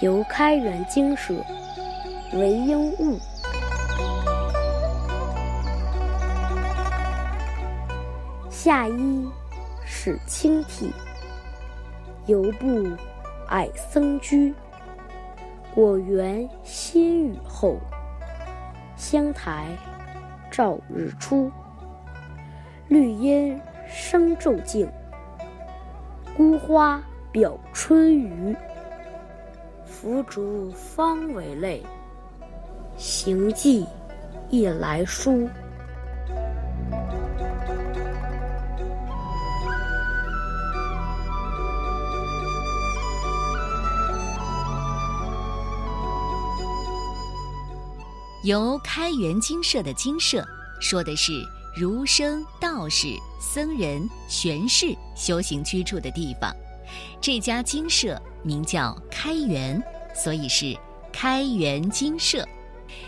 游开元精舍，韦应物。夏衣始清体，犹不矮僧居。果园新雨后，香台照日出。绿阴生昼静，孤花表春余。拂竹方为泪，行迹亦来书。由开元精舍的精舍，说的是儒生、道士、僧人、玄士修行居住的地方。这家精舍名叫开元，所以是开元精舍。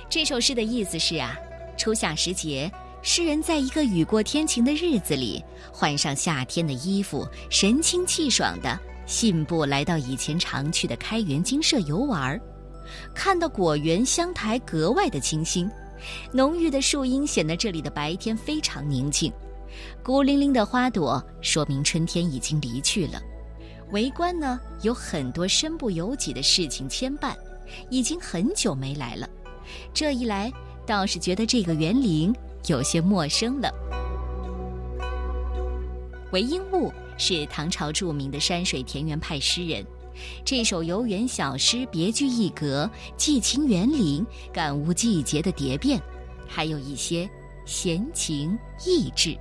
这首诗的意思是啊，初夏时节，诗人在一个雨过天晴的日子里，换上夏天的衣服，神清气爽的信步来到以前常去的开元精舍游玩儿，看到果园香台格外的清新，浓郁的树荫显得这里的白天非常宁静，孤零零的花朵说明春天已经离去了。围观呢，有很多身不由己的事情牵绊，已经很久没来了。这一来，倒是觉得这个园林有些陌生了。韦应物是唐朝著名的山水田园派诗人，这首游园小诗别具一格，寄情园林，感悟季节的蝶变，还有一些闲情逸致。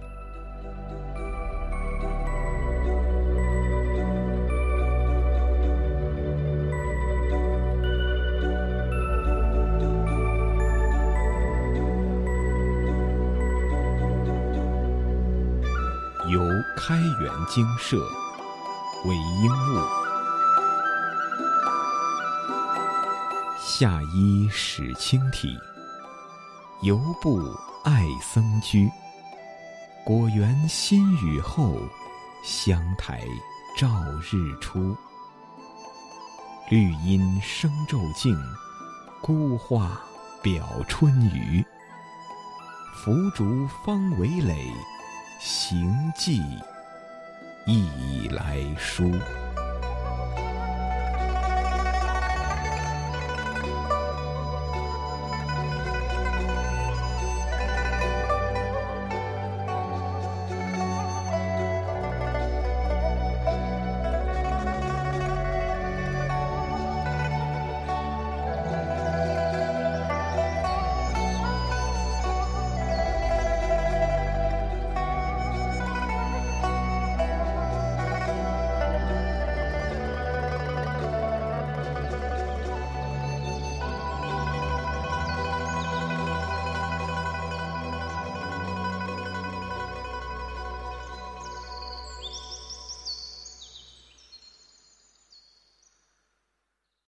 由开元精舍，韦应物。夏衣始清体，犹不爱僧居。果园新雨后，香台照日出。绿阴生昼静，孤花表春余。拂竹方为垒。行迹亦来疏。